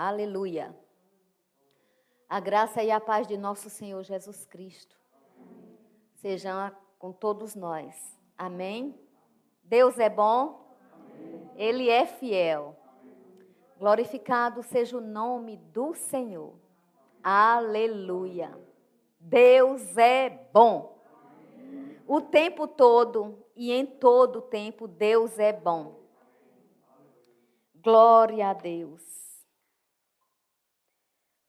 Aleluia. A graça e a paz de nosso Senhor Jesus Cristo sejam com todos nós. Amém? Deus é bom. Ele é fiel. Glorificado seja o nome do Senhor. Aleluia. Deus é bom. O tempo todo e em todo tempo, Deus é bom. Glória a Deus.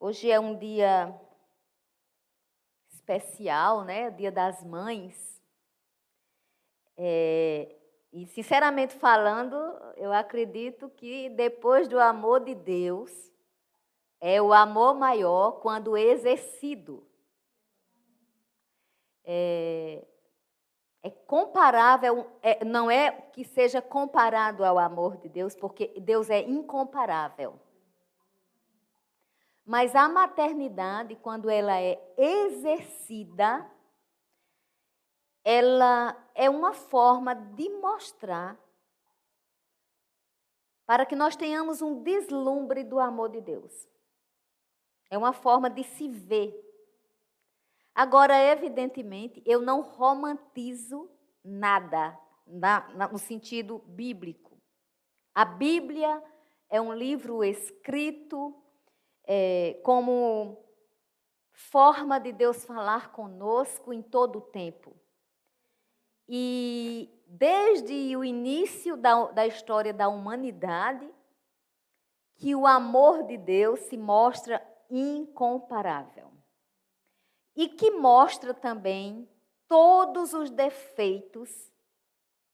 Hoje é um dia especial, né? Dia das Mães. É, e, sinceramente falando, eu acredito que depois do amor de Deus, é o amor maior quando exercido. É, é comparável, é, não é que seja comparado ao amor de Deus, porque Deus é incomparável. Mas a maternidade, quando ela é exercida, ela é uma forma de mostrar para que nós tenhamos um deslumbre do amor de Deus. É uma forma de se ver. Agora, evidentemente, eu não romantizo nada na, na, no sentido bíblico. A Bíblia é um livro escrito é, como forma de Deus falar conosco em todo o tempo. E desde o início da, da história da humanidade, que o amor de Deus se mostra incomparável. E que mostra também todos os defeitos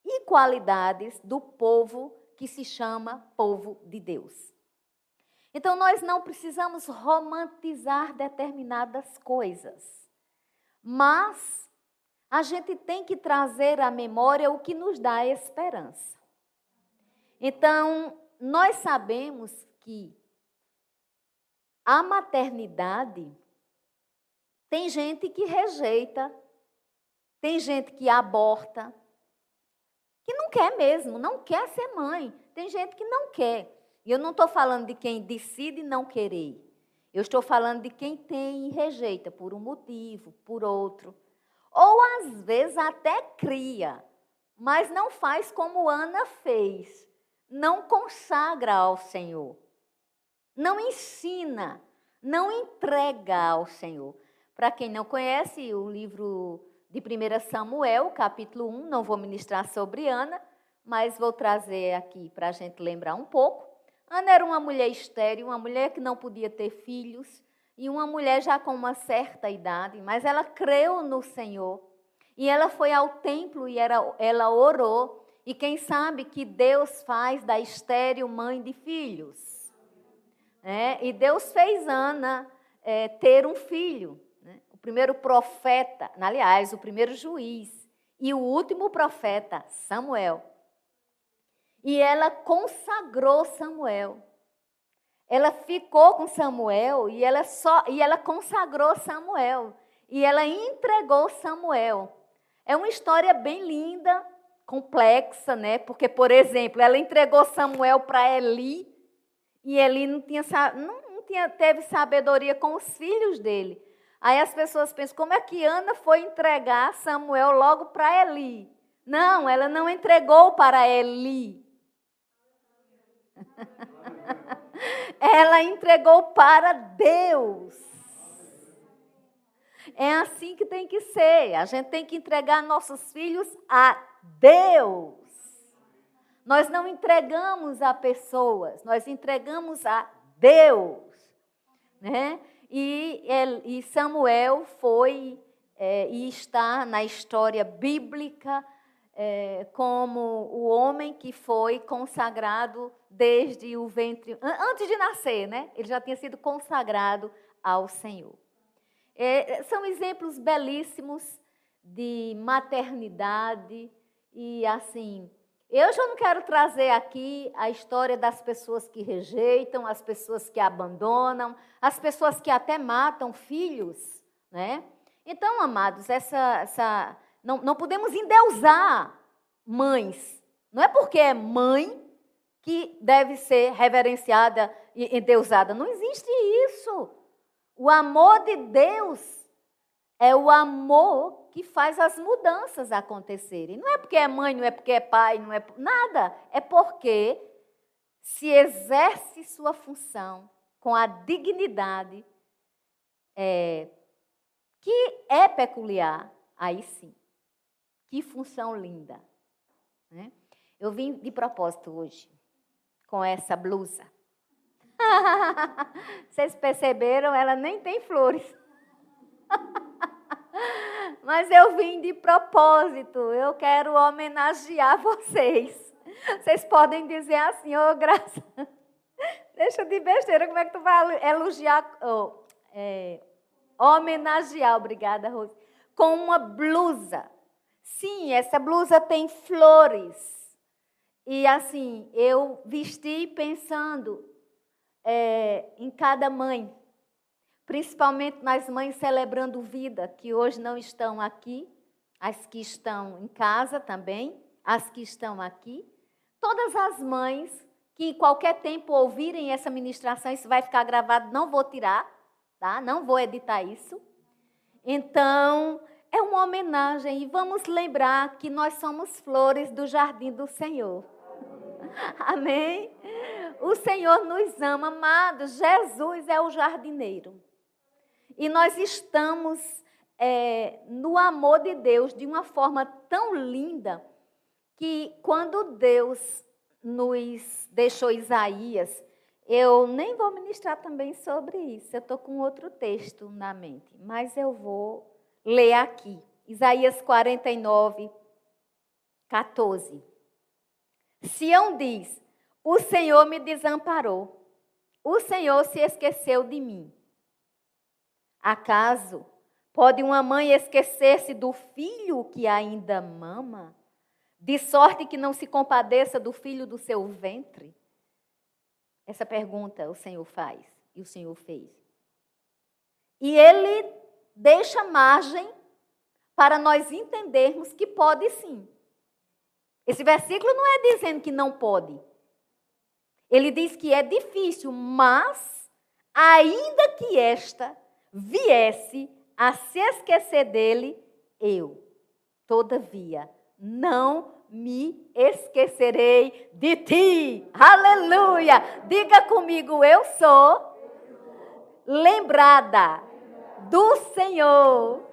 e qualidades do povo que se chama povo de Deus. Então, nós não precisamos romantizar determinadas coisas, mas a gente tem que trazer à memória o que nos dá esperança. Então, nós sabemos que a maternidade tem gente que rejeita, tem gente que aborta, que não quer mesmo, não quer ser mãe. Tem gente que não quer. E eu não estou falando de quem decide não querer. Eu estou falando de quem tem e rejeita por um motivo, por outro. Ou às vezes até cria, mas não faz como Ana fez. Não consagra ao Senhor. Não ensina, não entrega ao Senhor. Para quem não conhece o livro de 1 Samuel, capítulo 1, não vou ministrar sobre Ana, mas vou trazer aqui para a gente lembrar um pouco. Ana era uma mulher estéril, uma mulher que não podia ter filhos, e uma mulher já com uma certa idade, mas ela creu no Senhor. E ela foi ao templo e era, ela orou. E quem sabe que Deus faz da estéril mãe de filhos. É, e Deus fez Ana é, ter um filho. Né? O primeiro profeta, aliás, o primeiro juiz. E o último profeta, Samuel. E ela consagrou Samuel. Ela ficou com Samuel e ela só e ela consagrou Samuel e ela entregou Samuel. É uma história bem linda, complexa, né? Porque, por exemplo, ela entregou Samuel para Eli e Eli não tinha não, tinha teve sabedoria com os filhos dele. Aí as pessoas pensam, como é que Ana foi entregar Samuel logo para Eli? Não, ela não entregou para Eli. Ela entregou para Deus. É assim que tem que ser. A gente tem que entregar nossos filhos a Deus. Nós não entregamos a pessoas, nós entregamos a Deus. Né? E, e Samuel foi é, e está na história bíblica é, como o homem que foi consagrado desde o ventre, antes de nascer, né? Ele já tinha sido consagrado ao Senhor. É, são exemplos belíssimos de maternidade e assim. Eu já não quero trazer aqui a história das pessoas que rejeitam, as pessoas que abandonam, as pessoas que até matam filhos, né? Então, amados, essa, essa não, não podemos endeusar mães. Não é porque é mãe que deve ser reverenciada e endeusada. Não existe isso. O amor de Deus é o amor que faz as mudanças acontecerem. Não é porque é mãe, não é porque é pai, não é nada. É porque se exerce sua função com a dignidade é, que é peculiar, aí sim. Que função linda. Né? Eu vim de propósito hoje com essa blusa. Vocês perceberam? Ela nem tem flores. Mas eu vim de propósito. Eu quero homenagear vocês. Vocês podem dizer assim, ô oh, graça. Deixa de besteira, como é que tu vai elogiar, oh, é, homenagear, obrigada, Rose, com uma blusa. Sim, essa blusa tem flores. E assim, eu vesti pensando é, em cada mãe, principalmente nas mães celebrando vida, que hoje não estão aqui, as que estão em casa também, as que estão aqui. Todas as mães que em qualquer tempo ouvirem essa ministração, isso vai ficar gravado, não vou tirar, tá? Não vou editar isso. Então, é uma homenagem e vamos lembrar que nós somos flores do jardim do Senhor. Amém? O Senhor nos ama, amados. Jesus é o jardineiro. E nós estamos é, no amor de Deus de uma forma tão linda que quando Deus nos deixou Isaías, eu nem vou ministrar também sobre isso. Eu estou com outro texto na mente, mas eu vou ler aqui. Isaías 49, 14. Sião diz: O Senhor me desamparou, o Senhor se esqueceu de mim. Acaso pode uma mãe esquecer-se do filho que ainda mama, de sorte que não se compadeça do filho do seu ventre? Essa pergunta o Senhor faz e o Senhor fez. E ele deixa margem para nós entendermos que pode sim. Esse versículo não é dizendo que não pode. Ele diz que é difícil, mas ainda que esta viesse a se esquecer dele, eu, todavia, não me esquecerei de ti. Aleluia! Diga comigo, eu sou lembrada do Senhor.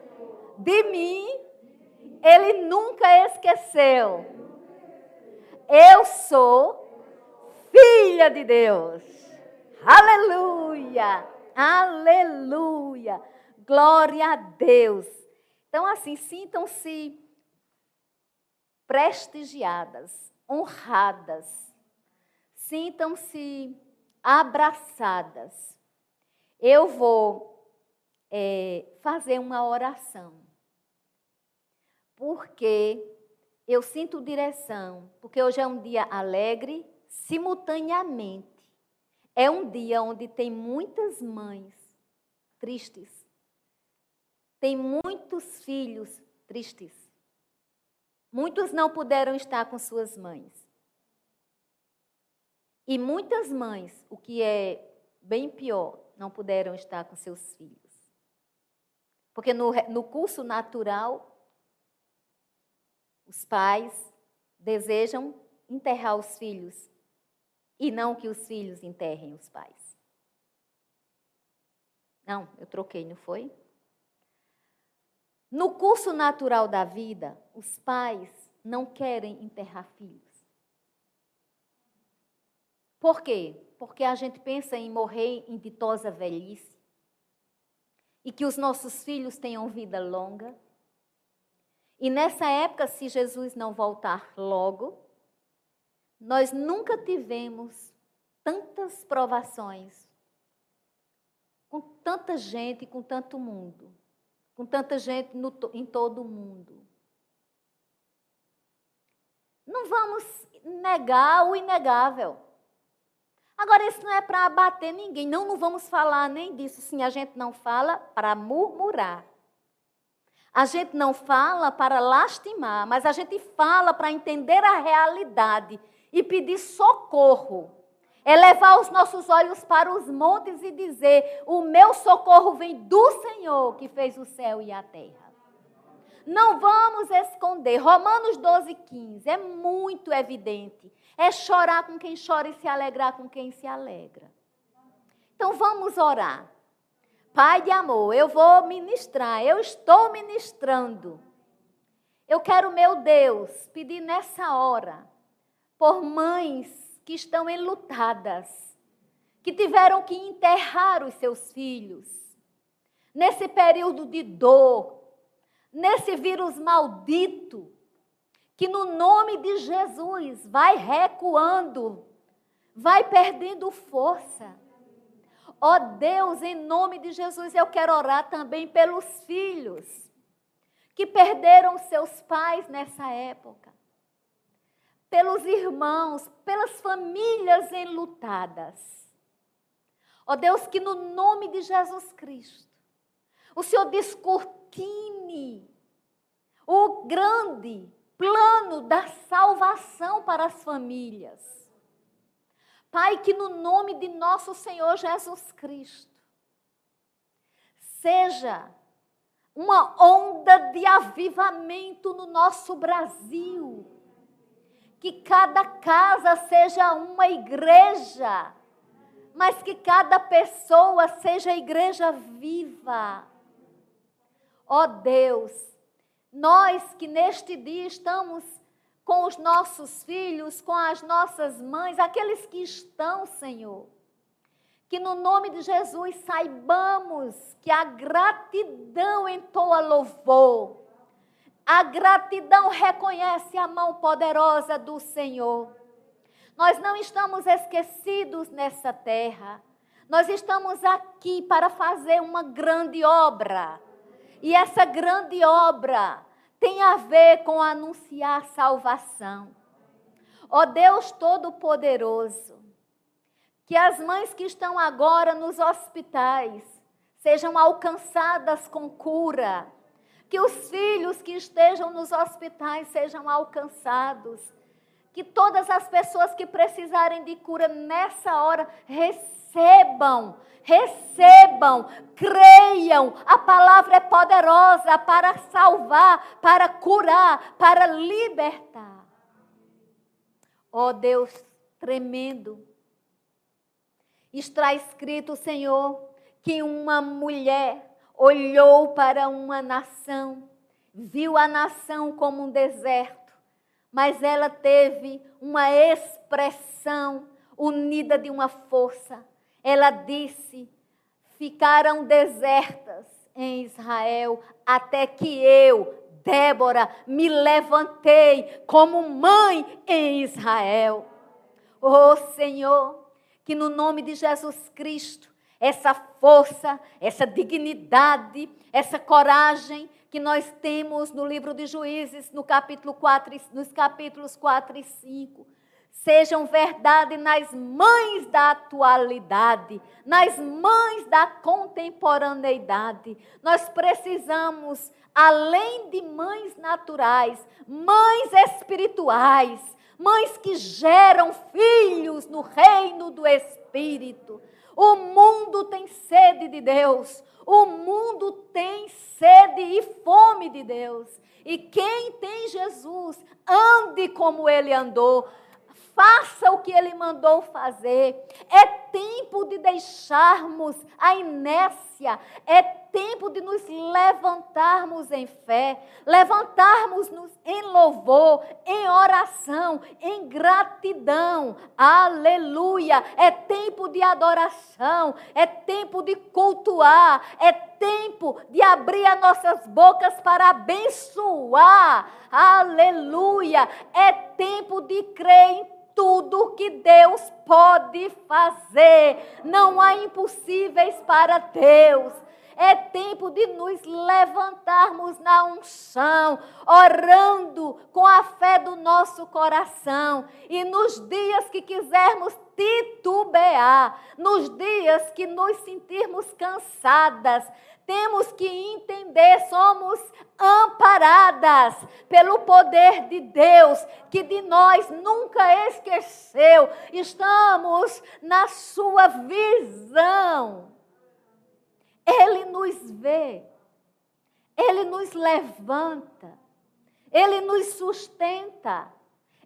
De mim, ele nunca esqueceu. Eu sou filha de Deus. Aleluia! Aleluia! Glória a Deus. Então, assim, sintam-se prestigiadas, honradas, sintam-se abraçadas. Eu vou é, fazer uma oração, porque eu sinto direção, porque hoje é um dia alegre, simultaneamente. É um dia onde tem muitas mães tristes. Tem muitos filhos tristes. Muitos não puderam estar com suas mães. E muitas mães, o que é bem pior, não puderam estar com seus filhos. Porque no, no curso natural, os pais desejam enterrar os filhos e não que os filhos enterrem os pais. Não, eu troquei, não foi? No curso natural da vida, os pais não querem enterrar filhos. Por quê? Porque a gente pensa em morrer em ditosa velhice e que os nossos filhos tenham vida longa e nessa época, se Jesus não voltar logo, nós nunca tivemos tantas provações, com tanta gente, com tanto mundo, com tanta gente no, em todo o mundo. Não vamos negar o inegável. Agora, isso não é para abater ninguém. Não, não vamos falar nem disso. Sim, a gente não fala para murmurar. A gente não fala para lastimar, mas a gente fala para entender a realidade e pedir socorro. É levar os nossos olhos para os montes e dizer: O meu socorro vem do Senhor que fez o céu e a terra. Não vamos esconder. Romanos 12, 15 é muito evidente. É chorar com quem chora e se alegrar com quem se alegra. Então vamos orar. Pai de amor, eu vou ministrar, eu estou ministrando. Eu quero, meu Deus, pedir nessa hora por mães que estão enlutadas, que tiveram que enterrar os seus filhos, nesse período de dor, nesse vírus maldito, que no nome de Jesus vai recuando, vai perdendo força. Ó oh Deus, em nome de Jesus, eu quero orar também pelos filhos que perderam seus pais nessa época, pelos irmãos, pelas famílias enlutadas. Ó oh Deus, que no nome de Jesus Cristo, o Senhor descortine o grande plano da salvação para as famílias. Pai, que no nome de nosso Senhor Jesus Cristo, seja uma onda de avivamento no nosso Brasil. Que cada casa seja uma igreja, mas que cada pessoa seja igreja viva. Ó oh Deus, nós que neste dia estamos com os nossos filhos, com as nossas mães, aqueles que estão, Senhor. Que no nome de Jesus saibamos que a gratidão entoa louvor. A gratidão reconhece a mão poderosa do Senhor. Nós não estamos esquecidos nessa terra. Nós estamos aqui para fazer uma grande obra. E essa grande obra tem a ver com anunciar salvação. Ó Deus Todo-Poderoso, que as mães que estão agora nos hospitais sejam alcançadas com cura, que os filhos que estejam nos hospitais sejam alcançados, que todas as pessoas que precisarem de cura nessa hora recebam recebam, creiam. A palavra é poderosa para salvar, para curar, para libertar. Oh Deus tremendo. Está escrito, Senhor, que uma mulher olhou para uma nação, viu a nação como um deserto, mas ela teve uma expressão unida de uma força ela disse: Ficaram desertas em Israel até que eu, Débora, me levantei como mãe em Israel. Oh Senhor, que no nome de Jesus Cristo, essa força, essa dignidade, essa coragem que nós temos no livro de Juízes, no capítulo 4, nos capítulos 4 e 5, sejam verdade nas mães da atualidade, nas mães da contemporaneidade. Nós precisamos, além de mães naturais, mães espirituais, mães que geram filhos no reino do Espírito. O mundo tem sede de Deus, o mundo tem sede e fome de Deus. E quem tem Jesus, ande como ele andou faça o que ele mandou fazer. É tempo de deixarmos a inércia, é tempo de nos levantarmos em fé, levantarmos-nos em louvor, em oração, em gratidão. Aleluia! É tempo de adoração, é tempo de cultuar, é tempo de abrir as nossas bocas para abençoar. Aleluia! É tempo de crer em tudo que Deus pode fazer. Não há impossíveis para Deus. É tempo de nos levantarmos na unção, orando com a fé do nosso coração. E nos dias que quisermos titubear. Nos dias que nos sentirmos cansadas, temos que entender, somos amparadas pelo poder de Deus, que de nós nunca esqueceu. Estamos na sua visão. Ele nos vê, ele nos levanta, ele nos sustenta,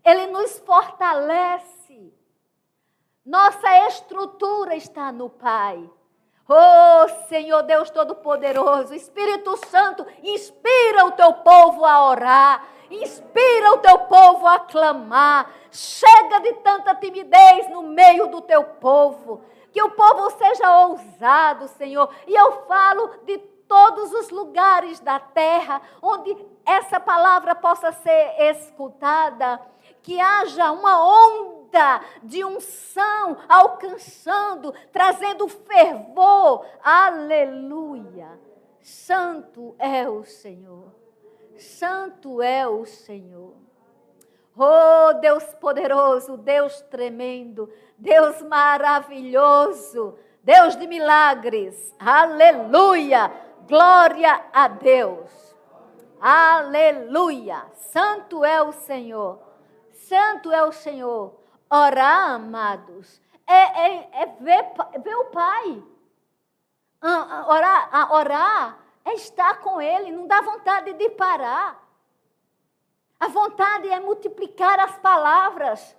ele nos fortalece. Nossa estrutura está no Pai. Oh, Senhor Deus Todo-Poderoso, Espírito Santo, inspira o teu povo a orar, inspira o teu povo a clamar. Chega de tanta timidez no meio do teu povo. Que o povo seja ousado, Senhor. E eu falo de todos os lugares da terra onde essa palavra possa ser escutada. Que haja uma onda de unção alcançando, trazendo fervor. Aleluia! Santo é o Senhor. Santo é o Senhor. Oh, Deus poderoso, Deus tremendo, Deus maravilhoso, Deus de milagres. Aleluia! Glória a Deus. Aleluia! Santo é o Senhor. Santo é o Senhor. Orar, amados, é, é, é ver, ver o Pai. Orar, orar é estar com Ele, não dá vontade de parar. A vontade é multiplicar as palavras.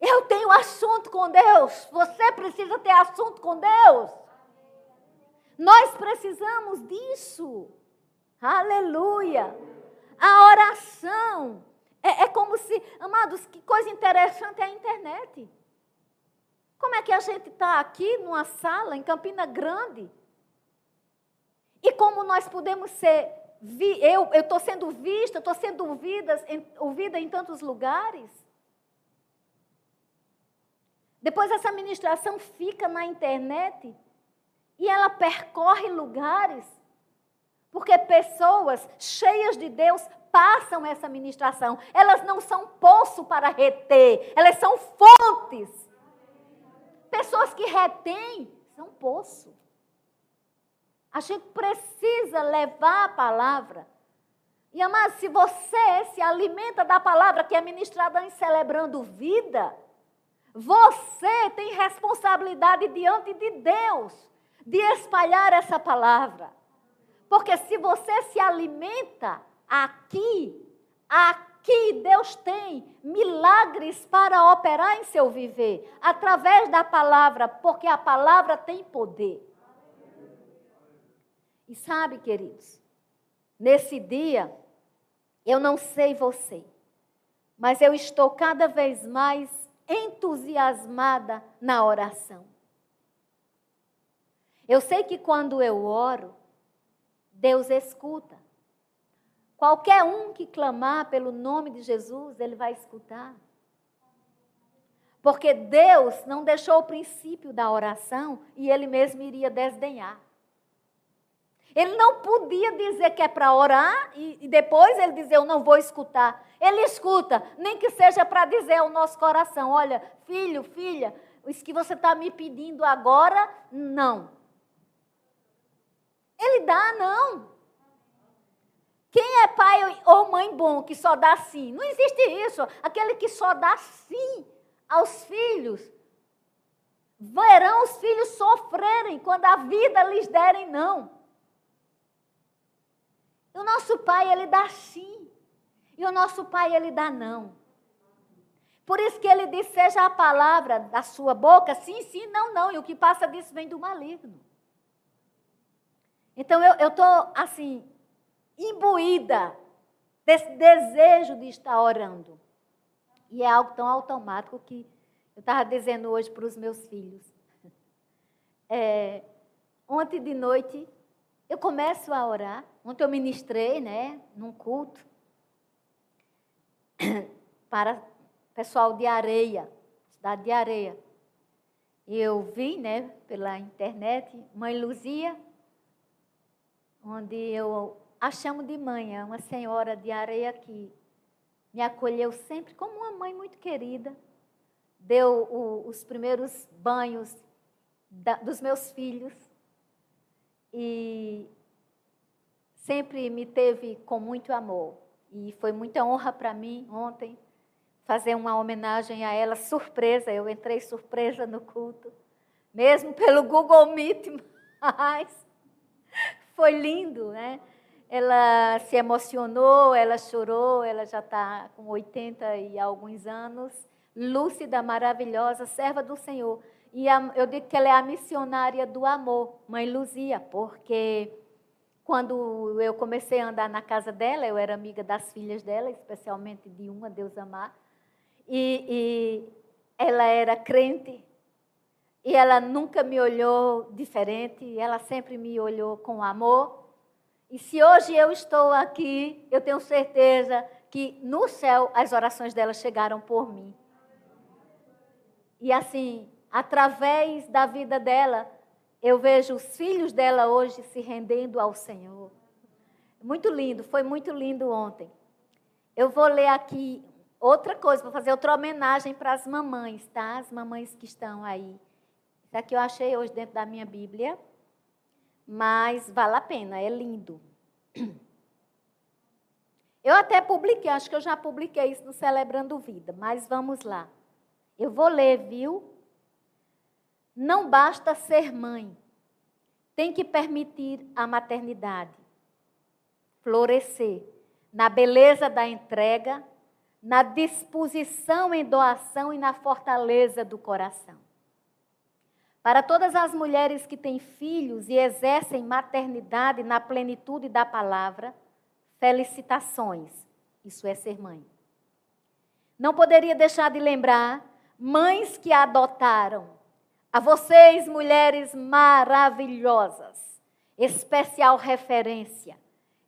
Eu tenho assunto com Deus. Você precisa ter assunto com Deus. Nós precisamos disso. Aleluia. A oração é, é como se, amados, que coisa interessante é a internet. Como é que a gente está aqui numa sala em Campina Grande? E como nós podemos ser, eu estou sendo vista, estou sendo ouvida em, ouvida em tantos lugares. Depois essa ministração fica na internet e ela percorre lugares, porque pessoas cheias de Deus passam essa ministração. Elas não são poço para reter, elas são fontes. Pessoas que retêm são poço. A gente precisa levar a palavra. E, amado, se você se alimenta da palavra que é ministrada em celebrando vida, você tem responsabilidade diante de Deus de espalhar essa palavra. Porque se você se alimenta Aqui, aqui Deus tem milagres para operar em seu viver, através da palavra, porque a palavra tem poder. E sabe, queridos, nesse dia, eu não sei você, mas eu estou cada vez mais entusiasmada na oração. Eu sei que quando eu oro, Deus escuta. Qualquer um que clamar pelo nome de Jesus, ele vai escutar. Porque Deus não deixou o princípio da oração e ele mesmo iria desdenhar. Ele não podia dizer que é para orar e, e, depois ele dizer eu não vou escutar. Ele escuta, nem que seja para dizer ao nosso coração: olha, filho, filha, isso que você está me pedindo agora, não. Ele dá, não. Quem é pai ou mãe bom que só dá sim? Não existe isso. Aquele que só dá sim aos filhos. Verão os filhos sofrerem quando a vida lhes derem não. E o nosso pai, ele dá sim. E o nosso pai, ele dá não. Por isso que ele diz: seja a palavra da sua boca, sim, sim, não, não. E o que passa disso vem do maligno. Então eu estou, assim, imbuída desse desejo de estar orando. E é algo tão automático que eu estava dizendo hoje para os meus filhos. É, ontem de noite eu começo a orar. Ontem eu ministrei, né, num culto para pessoal de Areia, cidade de Areia. Eu vi, né, pela internet, Mãe Luzia, onde eu a chamo de mãe, é uma senhora de areia que me acolheu sempre como uma mãe muito querida, deu o, os primeiros banhos da, dos meus filhos e sempre me teve com muito amor. E foi muita honra para mim ontem fazer uma homenagem a ela, surpresa. Eu entrei surpresa no culto, mesmo pelo Google Meet, mas foi lindo, né? Ela se emocionou, ela chorou, ela já está com 80 e alguns anos, lúcida, maravilhosa, serva do Senhor. E a, eu digo que ela é a missionária do amor, mãe Luzia, porque quando eu comecei a andar na casa dela, eu era amiga das filhas dela, especialmente de uma, Deus amar, e, e ela era crente, e ela nunca me olhou diferente, ela sempre me olhou com amor. E se hoje eu estou aqui, eu tenho certeza que no céu as orações dela chegaram por mim. E assim, através da vida dela, eu vejo os filhos dela hoje se rendendo ao Senhor. Muito lindo, foi muito lindo ontem. Eu vou ler aqui outra coisa, vou fazer outra homenagem para as mamães, tá? As mamães que estão aí. Isso aqui eu achei hoje dentro da minha Bíblia, mas vale a pena, é lindo. Eu até publiquei, acho que eu já publiquei isso no Celebrando Vida, mas vamos lá. Eu vou ler, viu? Não basta ser mãe, tem que permitir a maternidade florescer na beleza da entrega, na disposição em doação e na fortaleza do coração. Para todas as mulheres que têm filhos e exercem maternidade na plenitude da palavra, felicitações. Isso é ser mãe. Não poderia deixar de lembrar mães que adotaram, a vocês, mulheres maravilhosas, especial referência.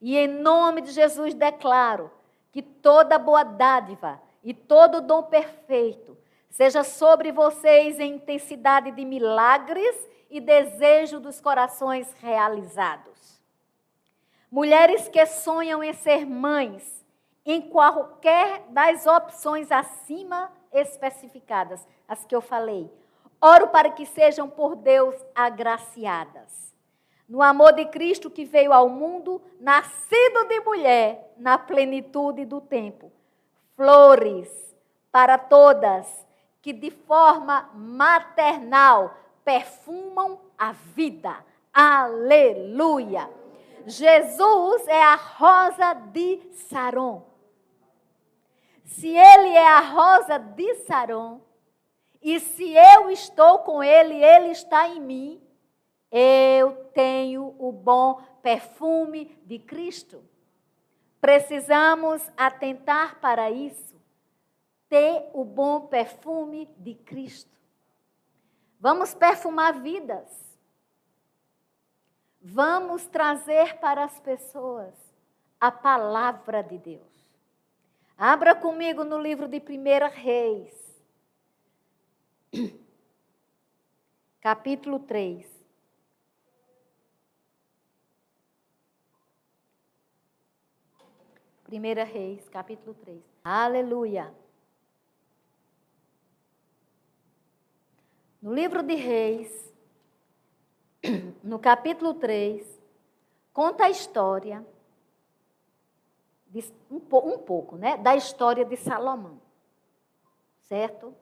E em nome de Jesus declaro que toda boa dádiva e todo dom perfeito seja sobre vocês em intensidade de milagres e desejo dos corações realizados. Mulheres que sonham em ser mães, em qualquer das opções acima especificadas, as que eu falei, Oro para que sejam por Deus agraciadas. No amor de Cristo que veio ao mundo, nascido de mulher, na plenitude do tempo. Flores para todas que de forma maternal perfumam a vida. Aleluia! Jesus é a rosa de Saron. Se ele é a rosa de Saron, e se eu estou com Ele, Ele está em mim, eu tenho o bom perfume de Cristo. Precisamos atentar para isso, ter o bom perfume de Cristo. Vamos perfumar vidas. Vamos trazer para as pessoas a palavra de Deus. Abra comigo no livro de 1 Reis. Capítulo 3. Primeira Reis, capítulo 3. Aleluia. No livro de Reis, no capítulo 3, conta a história, de, um, um pouco, né, da história de Salomão. Certo?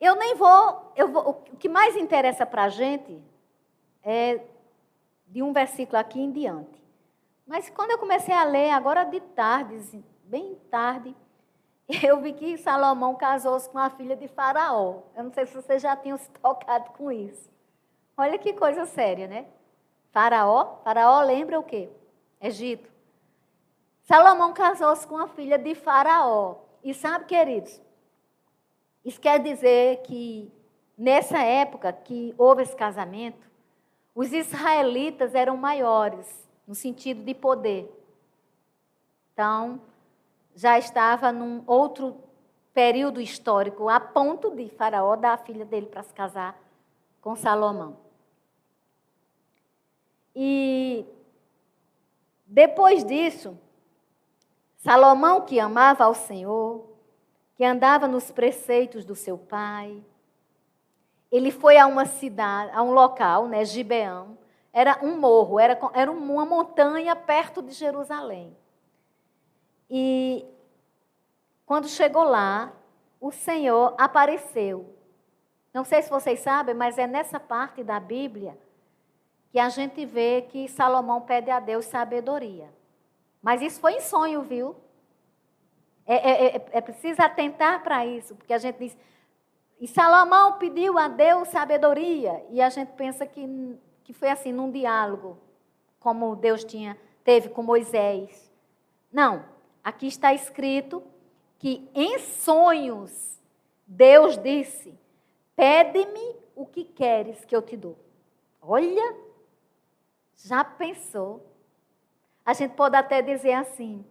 Eu nem vou, eu vou o que mais interessa para a gente é de um versículo aqui em diante. Mas quando eu comecei a ler, agora de tarde, bem tarde, eu vi que Salomão casou-se com a filha de Faraó. Eu não sei se vocês já tinham se tocado com isso. Olha que coisa séria, né? Faraó, Faraó lembra o quê? Egito. Salomão casou-se com a filha de Faraó. E sabe, queridos, isso quer dizer que nessa época que houve esse casamento, os israelitas eram maiores no sentido de poder. Então, já estava num outro período histórico, a ponto de Faraó dar a filha dele para se casar com Salomão. E depois disso, Salomão, que amava ao Senhor, que andava nos preceitos do seu pai. Ele foi a uma cidade, a um local, né, Gibeão. Era um morro, era, era uma montanha perto de Jerusalém. E quando chegou lá, o Senhor apareceu. Não sei se vocês sabem, mas é nessa parte da Bíblia que a gente vê que Salomão pede a Deus sabedoria. Mas isso foi em sonho, viu? É, é, é, é preciso atentar para isso, porque a gente diz. E Salomão pediu a Deus sabedoria, e a gente pensa que, que foi assim, num diálogo, como Deus tinha, teve com Moisés. Não, aqui está escrito que em sonhos Deus disse: Pede-me o que queres que eu te dou. Olha, já pensou? A gente pode até dizer assim: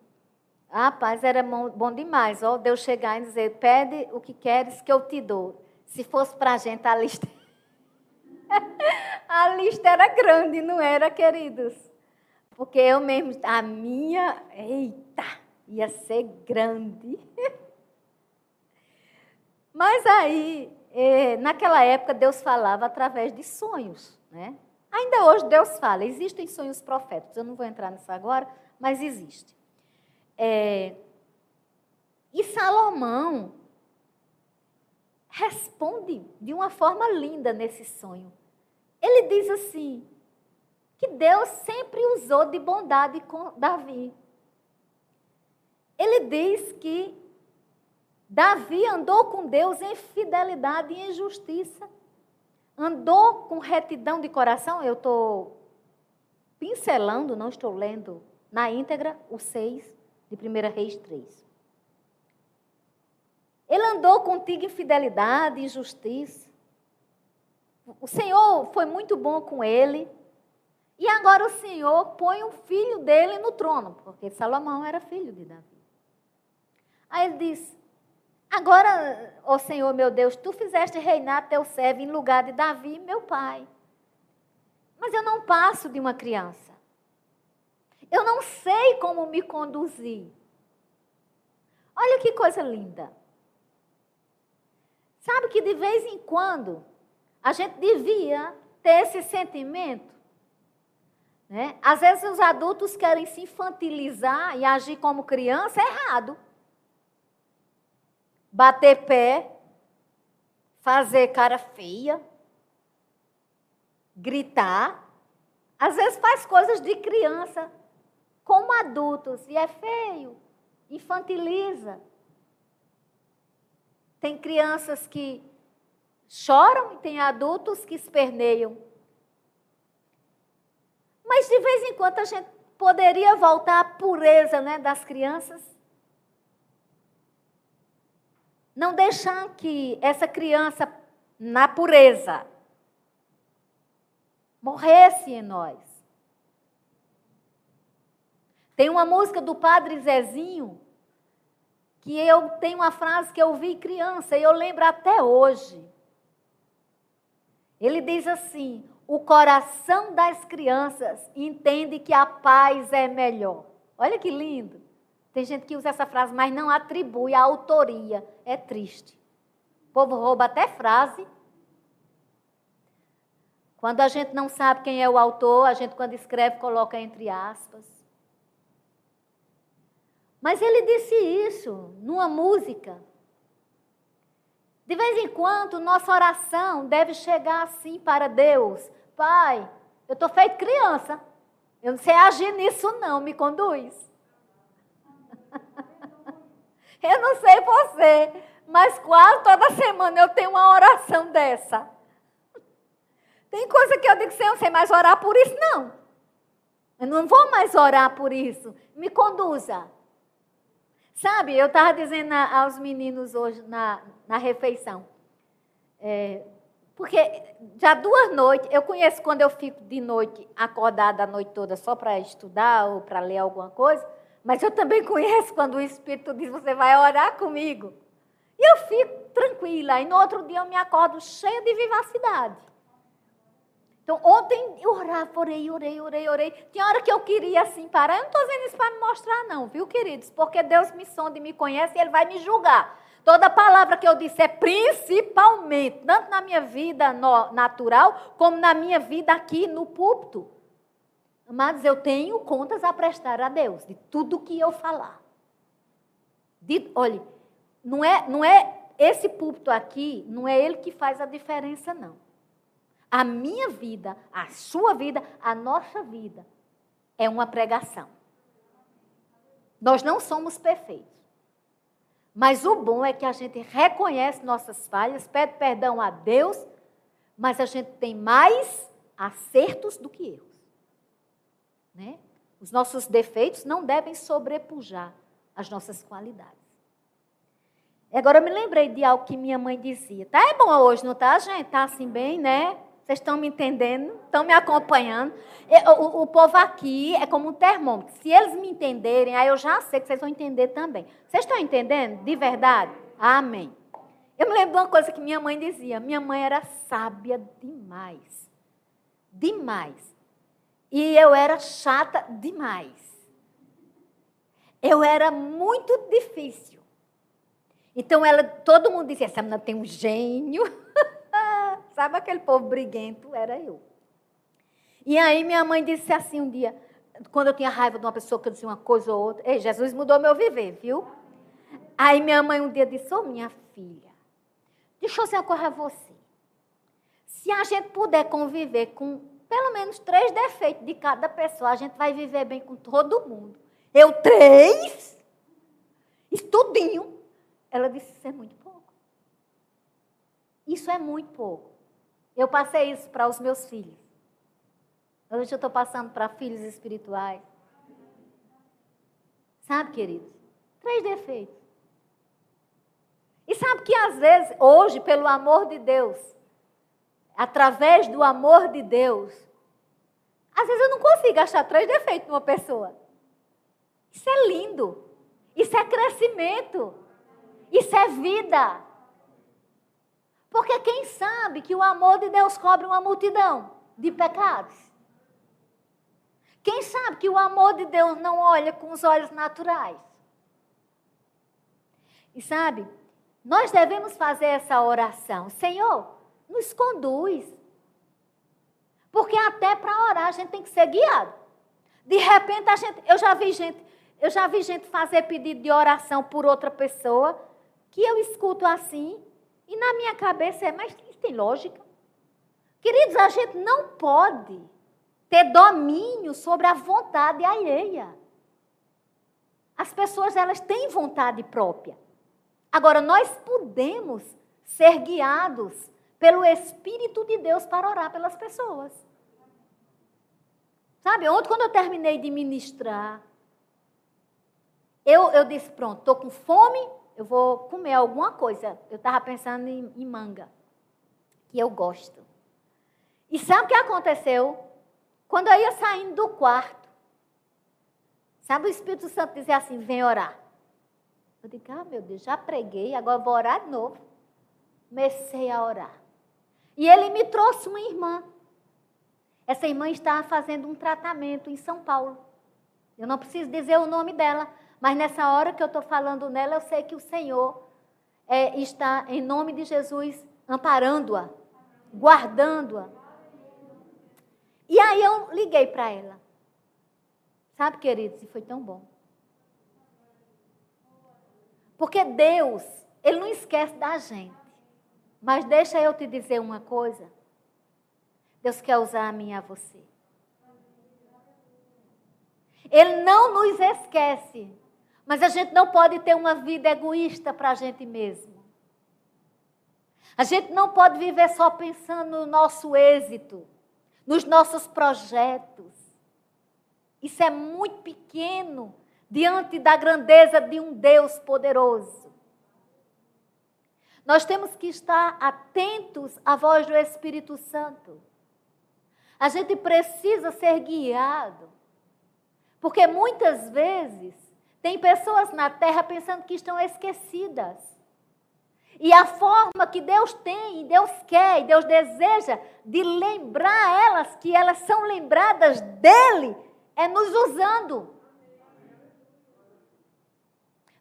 Rapaz, era bom demais, ó, Deus chegar e dizer, pede o que queres que eu te dou. Se fosse para a gente, a lista... a lista era grande, não era, queridos? Porque eu mesmo, a minha, eita, ia ser grande. Mas aí, eh, naquela época, Deus falava através de sonhos, né? Ainda hoje Deus fala, existem sonhos proféticos, eu não vou entrar nisso agora, mas existe. É, e Salomão responde de uma forma linda nesse sonho. Ele diz assim: que Deus sempre usou de bondade com Davi. Ele diz que Davi andou com Deus em fidelidade e em justiça. Andou com retidão de coração. Eu estou pincelando, não estou lendo na íntegra o 6 de 1 Reis 3. Ele andou contigo em fidelidade e justiça. O Senhor foi muito bom com ele. E agora o Senhor põe o filho dele no trono, porque Salomão era filho de Davi. Aí ele diz: Agora, ó Senhor meu Deus, tu fizeste reinar teu servo em lugar de Davi, meu pai. Mas eu não passo de uma criança. Eu não sei como me conduzir. Olha que coisa linda. Sabe que de vez em quando a gente devia ter esse sentimento. Né? Às vezes os adultos querem se infantilizar e agir como criança, é errado. Bater pé, fazer cara feia, gritar. Às vezes faz coisas de criança como adultos, e é feio, infantiliza. Tem crianças que choram e tem adultos que esperneiam. Mas de vez em quando a gente poderia voltar à pureza né, das crianças. Não deixar que essa criança, na pureza, morresse em nós. Tem uma música do Padre Zezinho que eu tenho uma frase que eu vi criança e eu lembro até hoje. Ele diz assim: o coração das crianças entende que a paz é melhor. Olha que lindo. Tem gente que usa essa frase, mas não atribui a autoria. É triste. O povo rouba até frase. Quando a gente não sabe quem é o autor, a gente, quando escreve, coloca entre aspas. Mas ele disse isso numa música. De vez em quando, nossa oração deve chegar assim para Deus: Pai, eu estou feito criança. Eu não sei agir nisso, não, me conduz. Eu não sei você, mas quase toda semana eu tenho uma oração dessa. Tem coisa que eu digo, Senhor, eu sei mais orar por isso, não. Eu não vou mais orar por isso. Me conduza. Sabe, eu estava dizendo aos meninos hoje na, na refeição. É, porque já duas noites, eu conheço quando eu fico de noite acordada a noite toda só para estudar ou para ler alguma coisa, mas eu também conheço quando o Espírito diz: Você vai orar comigo. E eu fico tranquila. E no outro dia eu me acordo cheia de vivacidade. Então, ontem eu orava, orei, orei, orei, orei. Tinha hora que eu queria assim parar. Eu não estou dizendo isso para me mostrar, não, viu, queridos? Porque Deus me sonda e me conhece e Ele vai me julgar. Toda palavra que eu disser, principalmente, tanto na minha vida natural, como na minha vida aqui no púlpito. Amados, eu tenho contas a prestar a Deus de tudo que eu falar. De, olha, não é, não é esse púlpito aqui, não é ele que faz a diferença, não. A minha vida, a sua vida, a nossa vida é uma pregação. Nós não somos perfeitos. Mas o bom é que a gente reconhece nossas falhas, pede perdão a Deus, mas a gente tem mais acertos do que erros. Né? Os nossos defeitos não devem sobrepujar as nossas qualidades. Agora eu me lembrei de algo que minha mãe dizia. Tá é bom hoje, não tá, gente? Tá assim bem, né? Vocês estão me entendendo? Estão me acompanhando? O, o, povo aqui é como um termômetro. Se eles me entenderem, aí eu já sei que vocês vão entender também. Vocês estão entendendo? De verdade? Amém. Eu me lembro de uma coisa que minha mãe dizia. Minha mãe era sábia demais. Demais. E eu era chata demais. Eu era muito difícil. Então ela, todo mundo dizia, essa menina tem um gênio. Sabe aquele povo briguento? Era eu. E aí minha mãe disse assim um dia, quando eu tinha raiva de uma pessoa que eu dizia uma coisa ou outra, Ei, Jesus mudou meu viver, viu? Aí minha mãe um dia disse, ô oh, minha filha, deixa eu dizer uma a você. Se a gente puder conviver com pelo menos três defeitos de cada pessoa, a gente vai viver bem com todo mundo. Eu, três? Estudinho. Ela disse, isso é muito pouco. Isso é muito pouco. Eu passei isso para os meus filhos. Hoje eu estou passando para filhos espirituais. Sabe, queridos? Três defeitos. E sabe que às vezes, hoje, pelo amor de Deus, através do amor de Deus, às vezes eu não consigo achar três defeitos numa pessoa. Isso é lindo. Isso é crescimento. Isso é vida. Porque quem sabe que o amor de Deus cobre uma multidão de pecados? Quem sabe que o amor de Deus não olha com os olhos naturais? E sabe, nós devemos fazer essa oração. Senhor, nos conduz. Porque até para orar a gente tem que ser guiado. De repente a gente, eu já vi gente, eu já vi gente fazer pedido de oração por outra pessoa que eu escuto assim e na minha cabeça é, mas isso tem lógica? Queridos, a gente não pode ter domínio sobre a vontade alheia. As pessoas, elas têm vontade própria. Agora, nós podemos ser guiados pelo Espírito de Deus para orar pelas pessoas. Sabe, ontem, quando eu terminei de ministrar, eu, eu disse: pronto, estou com fome, eu vou comer alguma coisa. Eu estava pensando em, em, manga, que eu gosto. E sabe o que aconteceu? Quando eu ia saindo do quarto, sabe o Espírito Santo dizer assim: vem orar. Eu digo, ah, meu Deus, já preguei, agora vou orar de novo. Comecei a orar. E ele me trouxe uma irmã. Essa irmã estava fazendo um tratamento em São Paulo. Eu não preciso dizer o nome dela, mas nessa hora que eu estou falando nela, eu sei que o Senhor é, está, em nome de Jesus, amparando-a, guardando-a. E aí eu liguei para ela. Sabe, queridos, e foi tão bom. Porque Deus, Ele não esquece da gente. Mas deixa eu te dizer uma coisa. Deus quer usar a mim e a você. Ele não nos esquece. Mas a gente não pode ter uma vida egoísta para a gente mesmo. A gente não pode viver só pensando no nosso êxito, nos nossos projetos. Isso é muito pequeno diante da grandeza de um Deus poderoso. Nós temos que estar atentos à voz do Espírito Santo. A gente precisa ser guiado. Porque muitas vezes tem pessoas na terra pensando que estão esquecidas. E a forma que Deus tem, Deus quer e Deus deseja de lembrar elas que elas são lembradas dele é nos usando.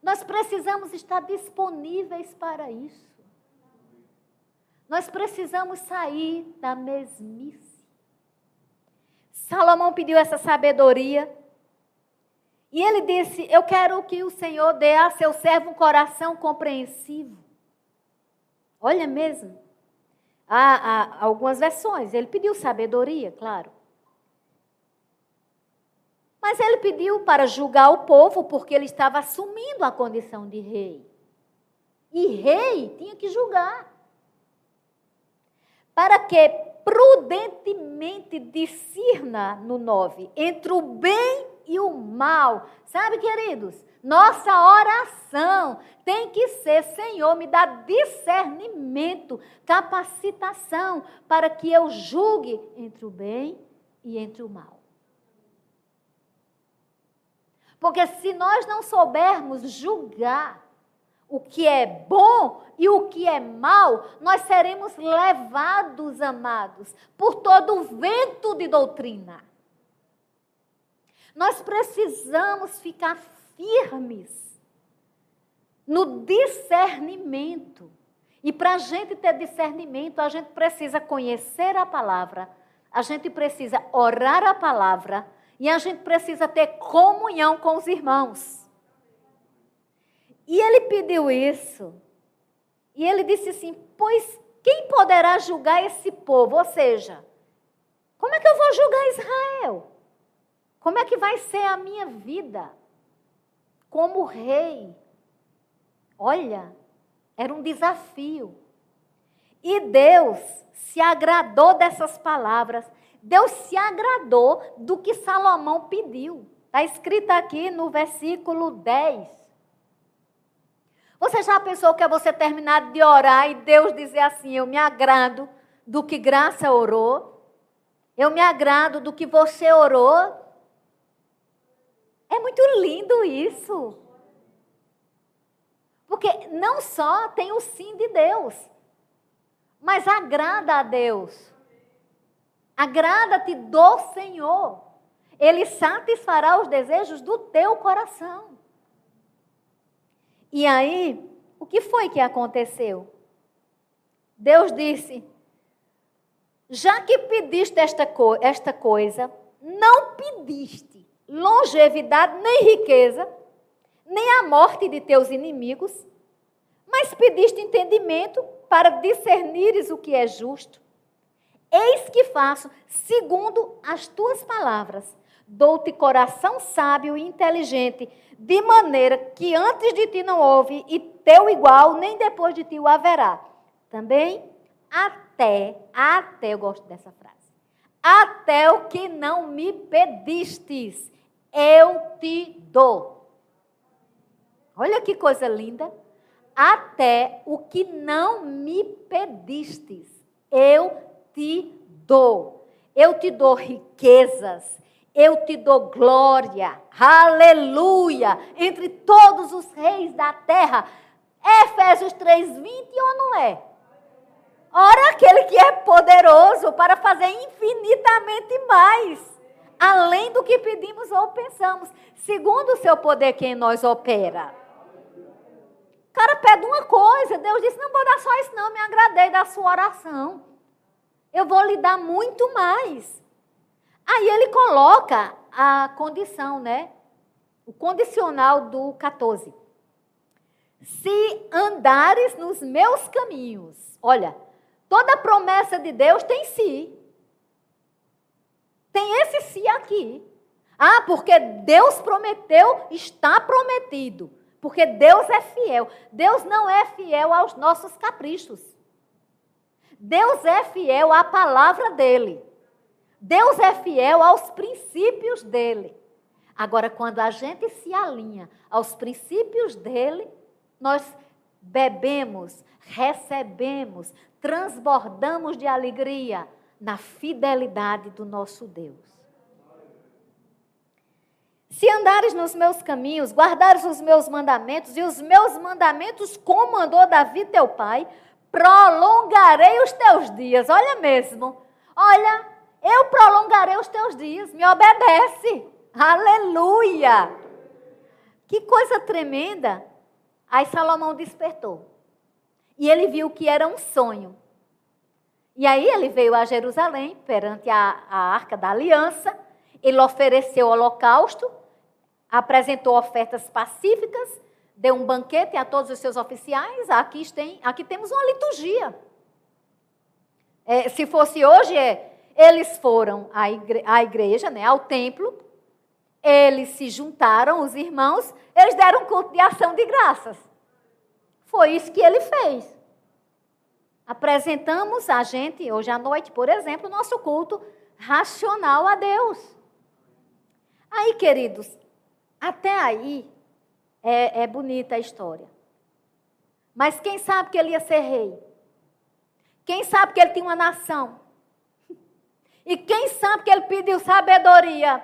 Nós precisamos estar disponíveis para isso. Nós precisamos sair da mesmice. Salomão pediu essa sabedoria. E ele disse: Eu quero que o Senhor dê a seu servo um coração compreensivo. Olha mesmo. Há, há algumas versões. Ele pediu sabedoria, claro. Mas ele pediu para julgar o povo porque ele estava assumindo a condição de rei. E rei tinha que julgar para que prudentemente discirna no 9 entre o bem e o mal. Sabe, queridos? Nossa oração tem que ser: Senhor, me dá discernimento, capacitação para que eu julgue entre o bem e entre o mal. Porque se nós não soubermos julgar o que é bom e o que é mal, nós seremos levados, amados, por todo o vento de doutrina. Nós precisamos ficar firmes no discernimento. E para a gente ter discernimento, a gente precisa conhecer a palavra, a gente precisa orar a palavra e a gente precisa ter comunhão com os irmãos. E ele pediu isso. E ele disse assim: Pois quem poderá julgar esse povo? Ou seja, como é que eu vou julgar Israel? Como é que vai ser a minha vida como rei? Olha, era um desafio. E Deus se agradou dessas palavras. Deus se agradou do que Salomão pediu. Está escrito aqui no versículo 10. Você já pensou que é você terminar de orar e Deus dizer assim: Eu me agrado do que Graça orou? Eu me agrado do que você orou? É muito lindo isso. Porque não só tem o sim de Deus, mas agrada a Deus. Agrada-te do Senhor. Ele satisfará os desejos do teu coração. E aí, o que foi que aconteceu? Deus disse: já que pediste esta, co esta coisa, não pediste longevidade nem riqueza, nem a morte de teus inimigos, mas pediste entendimento para discernires o que é justo. Eis que faço segundo as tuas palavras. Dou-te coração sábio e inteligente, de maneira que antes de ti não houve e teu igual, nem depois de ti o haverá. Também até, até, eu gosto dessa frase, até o que não me pedistes, eu te dou. Olha que coisa linda. Até o que não me pedistes, eu te dou. Eu te dou riquezas, eu te dou glória, aleluia, entre todos os reis da terra. Efésios 3,20 ou não é? Ora, aquele que é poderoso para fazer infinitamente mais, além do que pedimos ou pensamos, segundo o seu poder que em nós opera. O cara pede uma coisa, Deus disse: Não vou dar só isso, não, me agradei da sua oração. Eu vou lhe dar muito mais. Aí ele coloca a condição, né? O condicional do 14. Se andares nos meus caminhos. Olha, toda promessa de Deus tem si. Tem esse si aqui. Ah, porque Deus prometeu, está prometido. Porque Deus é fiel. Deus não é fiel aos nossos caprichos. Deus é fiel à palavra dele. Deus é fiel aos princípios dele. Agora, quando a gente se alinha aos princípios dele, nós bebemos, recebemos, transbordamos de alegria na fidelidade do nosso Deus. Se andares nos meus caminhos, guardares os meus mandamentos, e os meus mandamentos, como mandou Davi teu pai, prolongarei os teus dias. Olha mesmo, olha, eu prolongarei os teus dias. Me obedece. Aleluia. Que coisa tremenda. Aí Salomão despertou. E ele viu que era um sonho. E aí ele veio a Jerusalém, perante a, a arca da aliança. Ele ofereceu holocausto, apresentou ofertas pacíficas, deu um banquete a todos os seus oficiais. Aqui, tem, aqui temos uma liturgia. É, se fosse hoje, é, eles foram à, igre à igreja, né, ao templo, eles se juntaram, os irmãos, eles deram um culto de ação de graças. Foi isso que ele fez. Apresentamos a gente, hoje à noite, por exemplo, nosso culto racional a Deus. Aí, queridos, até aí é, é bonita a história. Mas quem sabe que ele ia ser rei? Quem sabe que ele tinha uma nação? E quem sabe que ele pediu sabedoria?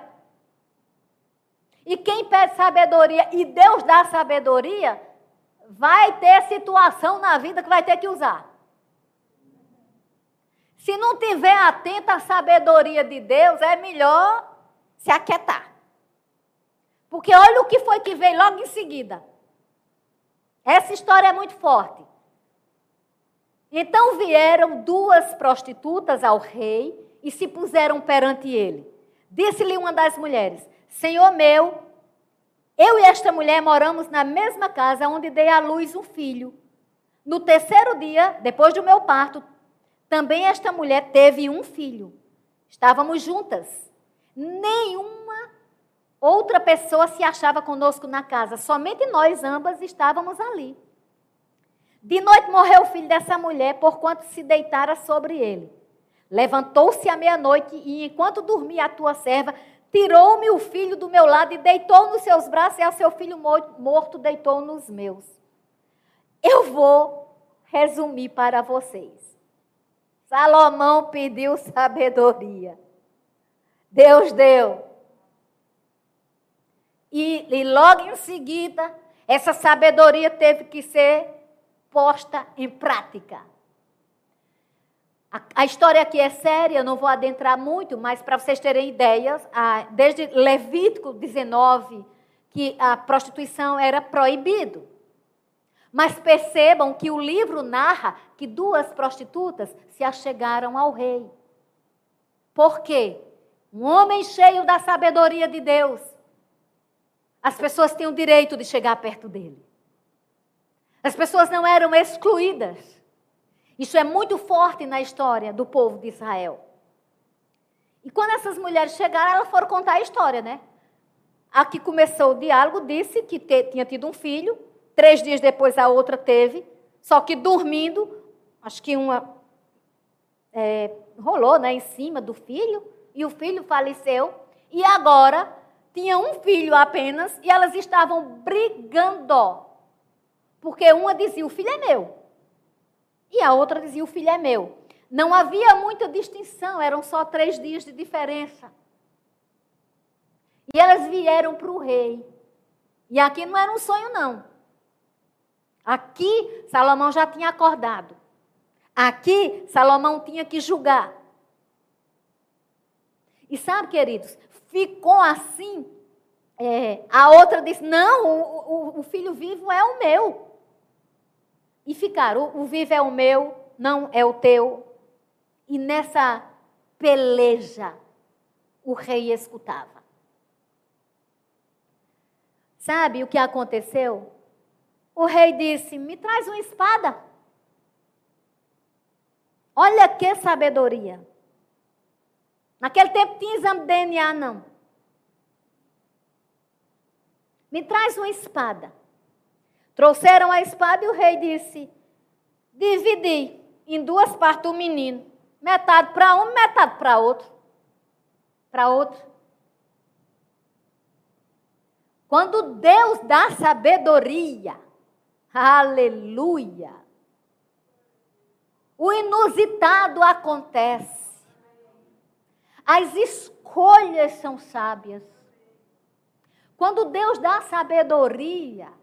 E quem pede sabedoria e Deus dá sabedoria, vai ter situação na vida que vai ter que usar. Se não tiver atento à sabedoria de Deus, é melhor se aquietar. Porque olha o que foi que veio logo em seguida. Essa história é muito forte. Então vieram duas prostitutas ao rei e se puseram perante ele. Disse-lhe uma das mulheres: Senhor meu, eu e esta mulher moramos na mesma casa onde dei à luz um filho. No terceiro dia, depois do meu parto, também esta mulher teve um filho. Estávamos juntas. Nenhuma outra pessoa se achava conosco na casa, somente nós ambas estávamos ali. De noite morreu o filho dessa mulher, porquanto se deitara sobre ele. Levantou-se à meia-noite e, enquanto dormia a tua serva, tirou-me o filho do meu lado e deitou nos seus braços, e a seu filho morto deitou nos meus. Eu vou resumir para vocês. Salomão pediu sabedoria. Deus deu. E, e logo em seguida, essa sabedoria teve que ser posta em prática. A, a, história aqui é séria, eu não vou adentrar muito, mas para vocês terem ideias, a, desde Levítico 19, que a prostituição era proibido. Mas percebam que o livro narra que duas prostitutas se achegaram ao rei. Por quê? Um homem cheio da sabedoria de Deus. As pessoas têm o direito de chegar perto dele. As pessoas não eram excluídas. Isso é muito forte na história do povo de Israel. E quando essas mulheres chegaram, elas foram contar a história, né? A que começou o diálogo disse que te, tinha tido um filho, três dias depois a outra teve, só que dormindo, acho que uma é, rolou né, em cima do filho, e o filho faleceu, e agora tinha um filho apenas, e elas estavam brigando, porque uma dizia: o filho é meu. E a outra dizia: o filho é meu. Não havia muita distinção, eram só três dias de diferença. E elas vieram para o rei. E aqui não era um sonho, não. Aqui Salomão já tinha acordado. Aqui Salomão tinha que julgar. E sabe, queridos, ficou assim. É, a outra disse: Não, o, o, o filho vivo é o meu e ficaram. O, vivo é o meu, não é o teu. E nessa peleja, o rei escutava. Sabe o que aconteceu? O rei disse: Me traz uma espada. Olha que sabedoria. Naquele tempo tinha exame de DNA, não. Me traz uma espada. Trouxeram a espada e o rei disse: Dividi em duas partes o menino. Metade para um, metade para outro. Para outro. Quando Deus dá sabedoria, aleluia, o inusitado acontece. As escolhas são sábias. Quando Deus dá sabedoria,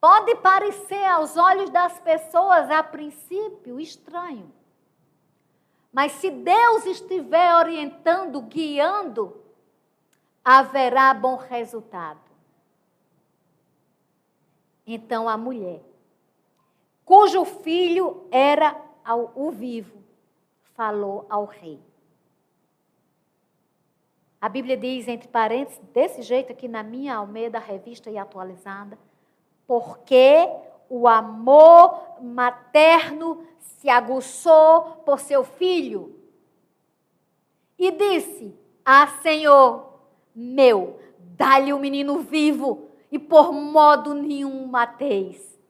Pode parecer aos olhos das pessoas, a princípio, estranho. Mas se Deus estiver orientando, guiando, haverá bom resultado. Então a mulher, cujo filho era o vivo, falou ao rei. A Bíblia diz, entre parênteses, desse jeito aqui na minha Almeida, revista e atualizada, porque o amor materno se aguçou por seu filho. E disse: Ah, Senhor meu, dá-lhe o menino vivo, e por modo nenhum mateis.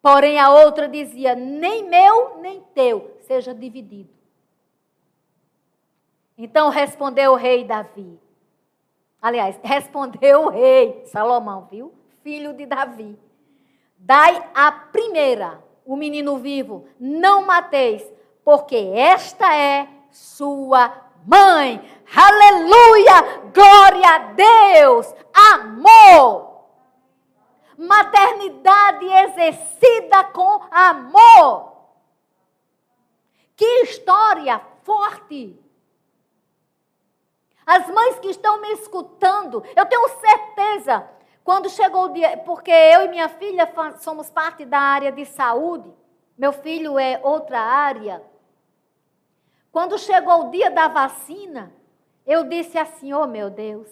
Porém a outra dizia: Nem meu, nem teu, seja dividido. Então respondeu o rei Davi. Aliás, respondeu o rei Salomão, viu? Filho de Davi. Dai a primeira, o menino vivo, não mateis, porque esta é sua mãe. Aleluia! Glória a Deus! Amor! Maternidade exercida com amor. Que história forte! As mães que estão me escutando, eu tenho certeza, quando chegou o dia, porque eu e minha filha somos parte da área de saúde, meu filho é outra área. Quando chegou o dia da vacina, eu disse assim: Oh meu Deus,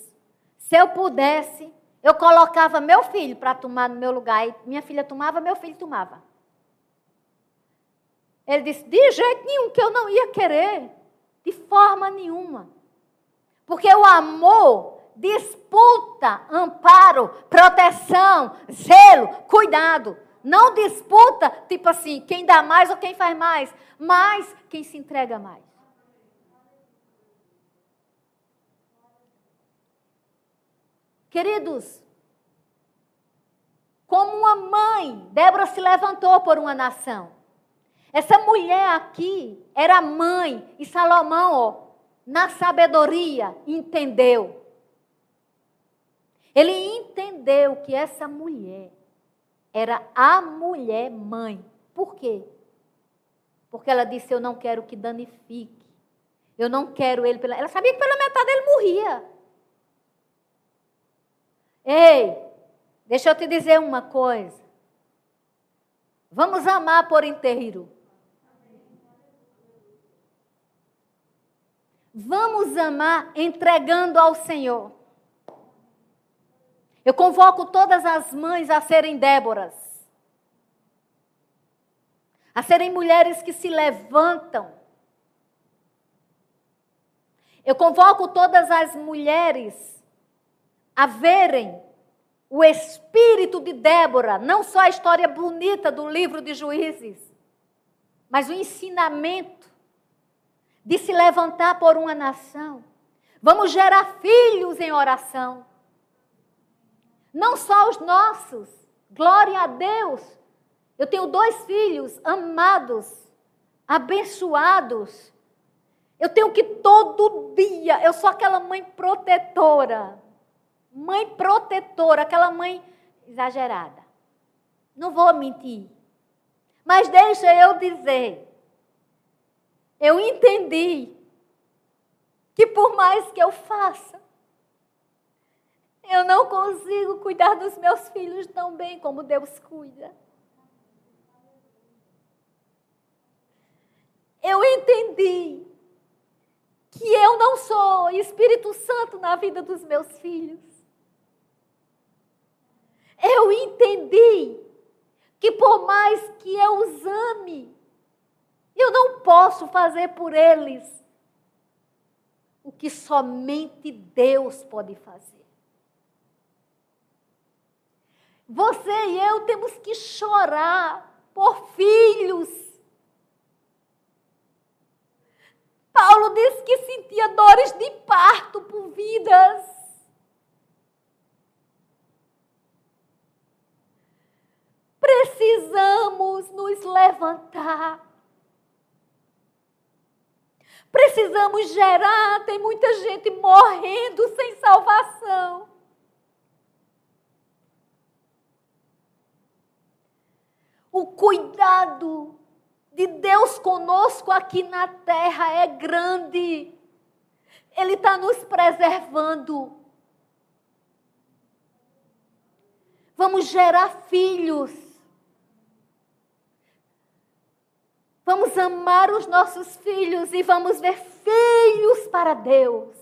se eu pudesse, eu colocava meu filho para tomar no meu lugar. E minha filha tomava, meu filho tomava. Ele disse: De jeito nenhum, que eu não ia querer, de forma nenhuma. Porque o amor disputa amparo, proteção, zelo, cuidado. Não disputa, tipo assim, quem dá mais ou quem faz mais, mas quem se entrega mais. Queridos, como uma mãe, Débora se levantou por uma nação. Essa mulher aqui era mãe, e Salomão, ó, na sabedoria, entendeu. Ele entendeu que essa mulher era a mulher mãe. Por quê? Porque ela disse: Eu não quero que danifique. Eu não quero ele pela. Ela sabia que pela metade ele morria. Ei, deixa eu te dizer uma coisa. Vamos amar por inteiro. Vamos amar entregando ao Senhor. Eu convoco todas as mães a serem Déboras, a serem mulheres que se levantam. Eu convoco todas as mulheres a verem o espírito de Débora, não só a história bonita do livro de Juízes, mas o ensinamento de se levantar por uma nação. Vamos gerar filhos em oração. Não só os nossos. Glória a Deus. Eu tenho dois filhos amados, abençoados. Eu tenho que todo dia, eu sou aquela mãe protetora. Mãe protetora, aquela mãe exagerada. Não vou mentir. Mas deixa eu dizer, eu entendi que por mais que eu faça, eu não consigo cuidar dos meus filhos tão bem como Deus cuida. Eu entendi que eu não sou Espírito Santo na vida dos meus filhos. Eu entendi que por mais que eu os ame, eu não posso fazer por eles o que somente Deus pode fazer. Você e eu temos que chorar por filhos. Paulo disse que sentia dores de parto por vidas. Precisamos nos levantar Precisamos gerar, tem muita gente morrendo sem salvação. O cuidado de Deus conosco aqui na terra é grande. Ele está nos preservando. Vamos gerar filhos. Vamos amar os nossos filhos e vamos ver filhos para Deus.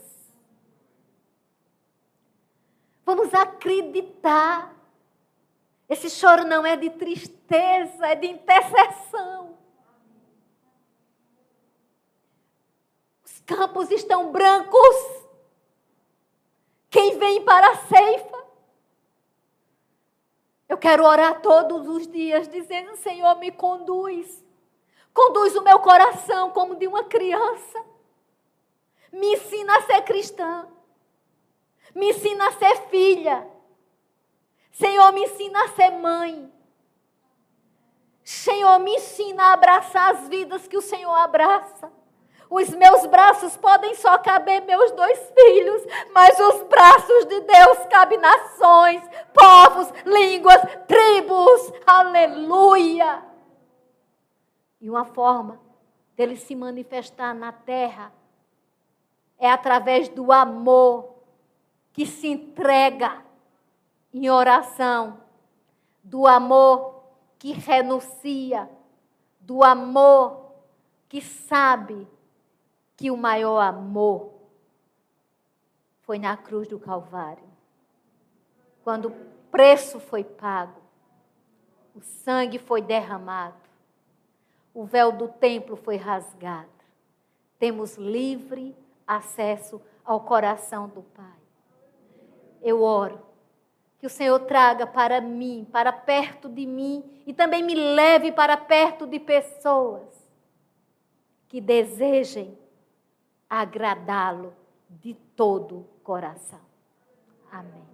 Vamos acreditar. Esse choro não é de tristeza, é de intercessão. Os campos estão brancos. Quem vem para a ceifa? Eu quero orar todos os dias, dizendo: Senhor, me conduz. Conduz o meu coração como de uma criança. Me ensina a ser cristã. Me ensina a ser filha. Senhor, me ensina a ser mãe. Senhor, me ensina a abraçar as vidas que o Senhor abraça. Os meus braços podem só caber meus dois filhos, mas os braços de Deus cabem nações, povos, línguas, tribos. Aleluia! E uma forma dele se manifestar na terra é através do amor que se entrega em oração, do amor que renuncia, do amor que sabe que o maior amor foi na cruz do Calvário. Quando o preço foi pago, o sangue foi derramado, o véu do templo foi rasgado. Temos livre acesso ao coração do Pai eu oro. Que o Senhor traga para mim, para perto de mim e também me leve para perto de pessoas que desejem agradá-lo de todo o coração. Amém.